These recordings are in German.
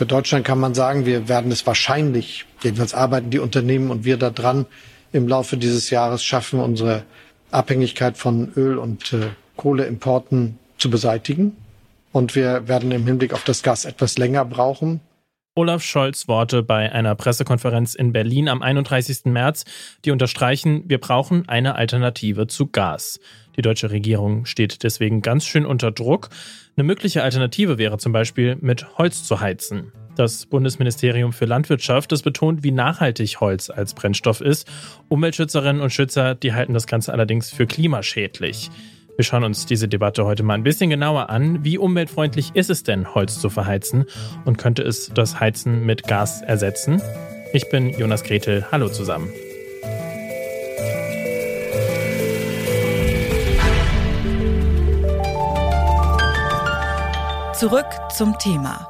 Für Deutschland kann man sagen, wir werden es wahrscheinlich, jedenfalls arbeiten die Unternehmen und wir daran, im Laufe dieses Jahres schaffen, unsere Abhängigkeit von Öl und äh, Kohleimporten zu beseitigen. Und wir werden im Hinblick auf das Gas etwas länger brauchen. Olaf Scholz Worte bei einer Pressekonferenz in Berlin am 31. März, die unterstreichen, wir brauchen eine Alternative zu Gas. Die deutsche Regierung steht deswegen ganz schön unter Druck. Eine mögliche Alternative wäre zum Beispiel mit Holz zu heizen. Das Bundesministerium für Landwirtschaft, das betont, wie nachhaltig Holz als Brennstoff ist. Umweltschützerinnen und Schützer, die halten das Ganze allerdings für klimaschädlich. Wir schauen uns diese Debatte heute mal ein bisschen genauer an. Wie umweltfreundlich ist es denn, Holz zu verheizen? Und könnte es das Heizen mit Gas ersetzen? Ich bin Jonas Gretel. Hallo zusammen. Zurück zum Thema.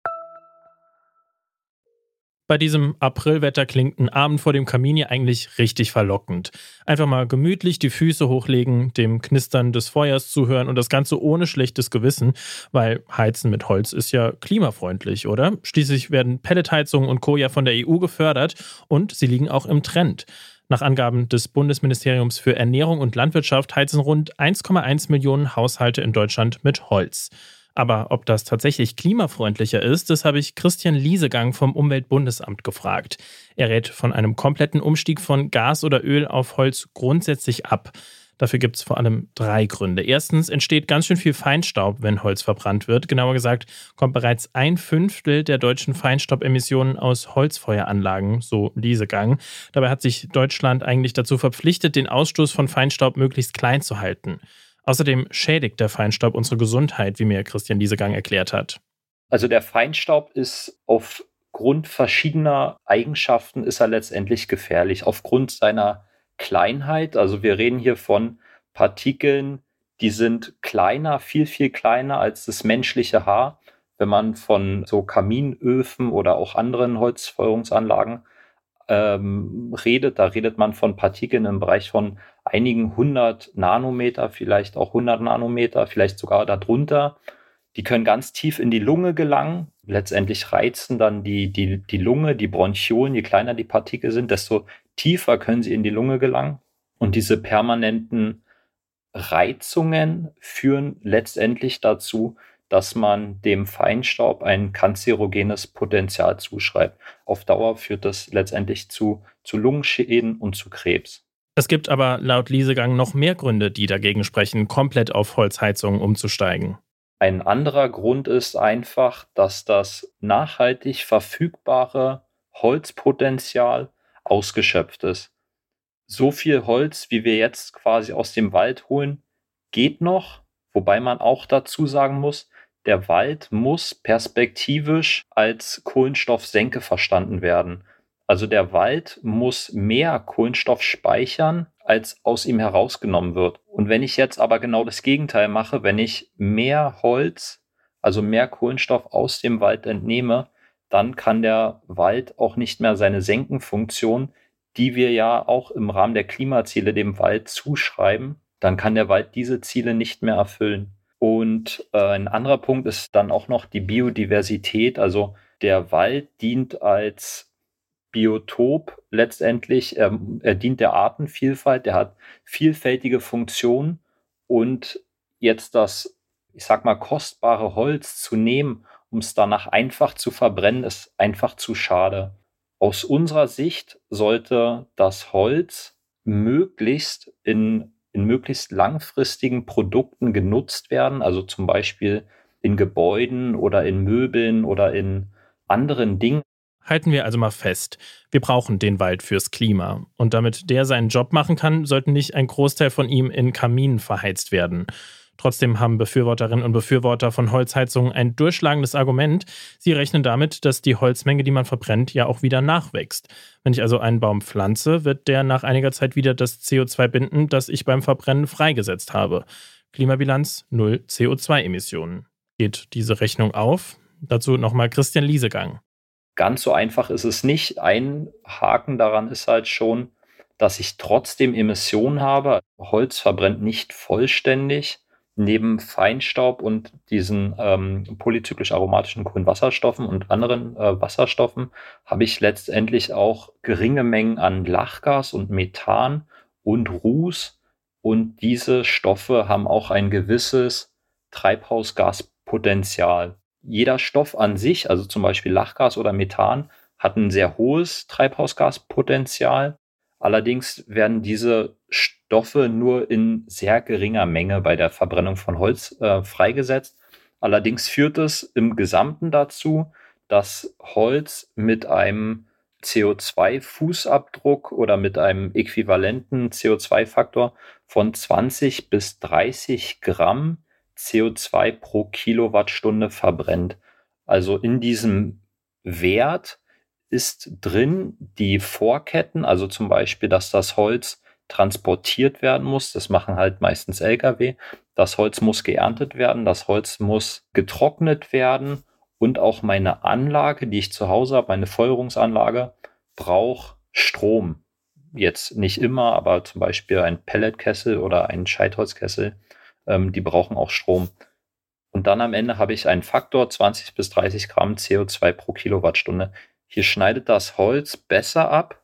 Bei diesem Aprilwetter klingt ein Abend vor dem Kamin ja eigentlich richtig verlockend. Einfach mal gemütlich die Füße hochlegen, dem Knistern des Feuers zuhören und das Ganze ohne schlechtes Gewissen, weil Heizen mit Holz ist ja klimafreundlich, oder? Schließlich werden Pelletheizungen und Co. ja von der EU gefördert und sie liegen auch im Trend. Nach Angaben des Bundesministeriums für Ernährung und Landwirtschaft heizen rund 1,1 Millionen Haushalte in Deutschland mit Holz. Aber ob das tatsächlich klimafreundlicher ist, das habe ich Christian Liesegang vom Umweltbundesamt gefragt. Er rät von einem kompletten Umstieg von Gas oder Öl auf Holz grundsätzlich ab. Dafür gibt es vor allem drei Gründe. Erstens entsteht ganz schön viel Feinstaub, wenn Holz verbrannt wird. Genauer gesagt kommt bereits ein Fünftel der deutschen Feinstaubemissionen aus Holzfeueranlagen, so Liesegang. Dabei hat sich Deutschland eigentlich dazu verpflichtet, den Ausstoß von Feinstaub möglichst klein zu halten. Außerdem schädigt der Feinstaub unsere Gesundheit, wie mir Christian Liesegang erklärt hat. Also der Feinstaub ist aufgrund verschiedener Eigenschaften ist er letztendlich gefährlich. Aufgrund seiner Kleinheit. Also wir reden hier von Partikeln, die sind kleiner, viel, viel kleiner als das menschliche Haar. Wenn man von so Kaminöfen oder auch anderen Holzfeuerungsanlagen ähm, redet, da redet man von Partikeln im Bereich von einigen hundert Nanometer, vielleicht auch 100 Nanometer, vielleicht sogar darunter. Die können ganz tief in die Lunge gelangen. Letztendlich reizen dann die, die, die Lunge, die Bronchiolen, je kleiner die Partikel sind, desto tiefer können sie in die Lunge gelangen. Und diese permanenten Reizungen führen letztendlich dazu, dass man dem Feinstaub ein kanzerogenes Potenzial zuschreibt. Auf Dauer führt das letztendlich zu, zu Lungenschäden und zu Krebs. Es gibt aber laut Liesegang noch mehr Gründe, die dagegen sprechen, komplett auf Holzheizungen umzusteigen. Ein anderer Grund ist einfach, dass das nachhaltig verfügbare Holzpotenzial ausgeschöpft ist. So viel Holz, wie wir jetzt quasi aus dem Wald holen, geht noch, wobei man auch dazu sagen muss, der Wald muss perspektivisch als Kohlenstoffsenke verstanden werden. Also der Wald muss mehr Kohlenstoff speichern, als aus ihm herausgenommen wird. Und wenn ich jetzt aber genau das Gegenteil mache, wenn ich mehr Holz, also mehr Kohlenstoff aus dem Wald entnehme, dann kann der Wald auch nicht mehr seine Senkenfunktion, die wir ja auch im Rahmen der Klimaziele dem Wald zuschreiben, dann kann der Wald diese Ziele nicht mehr erfüllen. Und äh, ein anderer Punkt ist dann auch noch die Biodiversität. Also der Wald dient als Biotop letztendlich, er, er dient der Artenvielfalt, der hat vielfältige Funktionen und jetzt das, ich sag mal, kostbare Holz zu nehmen um es danach einfach zu verbrennen, ist einfach zu schade. Aus unserer Sicht sollte das Holz möglichst in, in möglichst langfristigen Produkten genutzt werden, also zum Beispiel in Gebäuden oder in Möbeln oder in anderen Dingen. Halten wir also mal fest, wir brauchen den Wald fürs Klima. Und damit der seinen Job machen kann, sollten nicht ein Großteil von ihm in Kaminen verheizt werden. Trotzdem haben Befürworterinnen und Befürworter von Holzheizungen ein durchschlagendes Argument. Sie rechnen damit, dass die Holzmenge, die man verbrennt, ja auch wieder nachwächst. Wenn ich also einen Baum pflanze, wird der nach einiger Zeit wieder das CO2 binden, das ich beim Verbrennen freigesetzt habe. Klimabilanz null CO2-Emissionen. Geht diese Rechnung auf? Dazu nochmal Christian Liesegang. Ganz so einfach ist es nicht. Ein Haken daran ist halt schon, dass ich trotzdem Emissionen habe. Holz verbrennt nicht vollständig. Neben Feinstaub und diesen ähm, polyzyklisch aromatischen Kohlenwasserstoffen und anderen äh, Wasserstoffen habe ich letztendlich auch geringe Mengen an Lachgas und Methan und Ruß. Und diese Stoffe haben auch ein gewisses Treibhausgaspotenzial jeder Stoff an sich, also zum Beispiel Lachgas oder Methan, hat ein sehr hohes Treibhausgaspotenzial. Allerdings werden diese Stoffe nur in sehr geringer Menge bei der Verbrennung von Holz äh, freigesetzt. Allerdings führt es im Gesamten dazu, dass Holz mit einem CO2-Fußabdruck oder mit einem äquivalenten CO2-Faktor von 20 bis 30 Gramm CO2 pro Kilowattstunde verbrennt. Also in diesem Wert ist drin die Vorketten, also zum Beispiel, dass das Holz transportiert werden muss. Das machen halt meistens Lkw. Das Holz muss geerntet werden, das Holz muss getrocknet werden und auch meine Anlage, die ich zu Hause habe, meine Feuerungsanlage, braucht Strom. Jetzt nicht immer, aber zum Beispiel ein Pelletkessel oder ein Scheitholzkessel ähm, die brauchen auch Strom. Und dann am Ende habe ich einen Faktor 20 bis 30 Gramm CO2 pro Kilowattstunde. Hier schneidet das Holz besser ab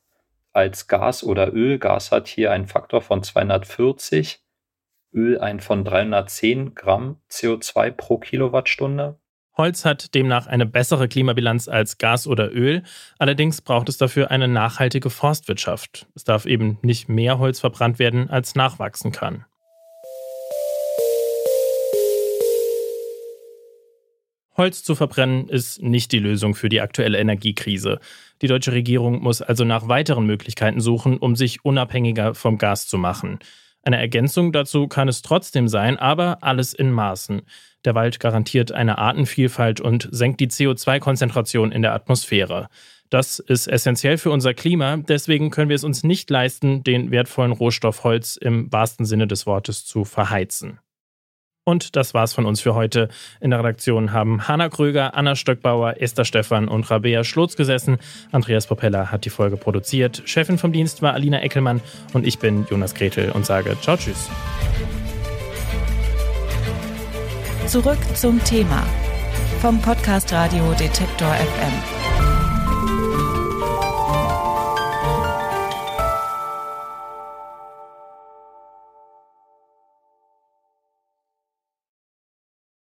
als Gas oder Öl. Gas hat hier einen Faktor von 240, Öl einen von 310 Gramm CO2 pro Kilowattstunde. Holz hat demnach eine bessere Klimabilanz als Gas oder Öl. Allerdings braucht es dafür eine nachhaltige Forstwirtschaft. Es darf eben nicht mehr Holz verbrannt werden, als nachwachsen kann. Holz zu verbrennen ist nicht die Lösung für die aktuelle Energiekrise. Die deutsche Regierung muss also nach weiteren Möglichkeiten suchen, um sich unabhängiger vom Gas zu machen. Eine Ergänzung dazu kann es trotzdem sein, aber alles in Maßen. Der Wald garantiert eine Artenvielfalt und senkt die CO2-Konzentration in der Atmosphäre. Das ist essentiell für unser Klima, deswegen können wir es uns nicht leisten, den wertvollen Rohstoff Holz im wahrsten Sinne des Wortes zu verheizen. Und das war's von uns für heute. In der Redaktion haben Hanna Kröger, Anna Stöckbauer, Esther Stephan und Rabea Schlotz gesessen. Andreas Propeller hat die Folge produziert. Chefin vom Dienst war Alina Eckelmann und ich bin Jonas Gretel und sage Ciao, tschüss. Zurück zum Thema vom Podcast Radio Detektor FM.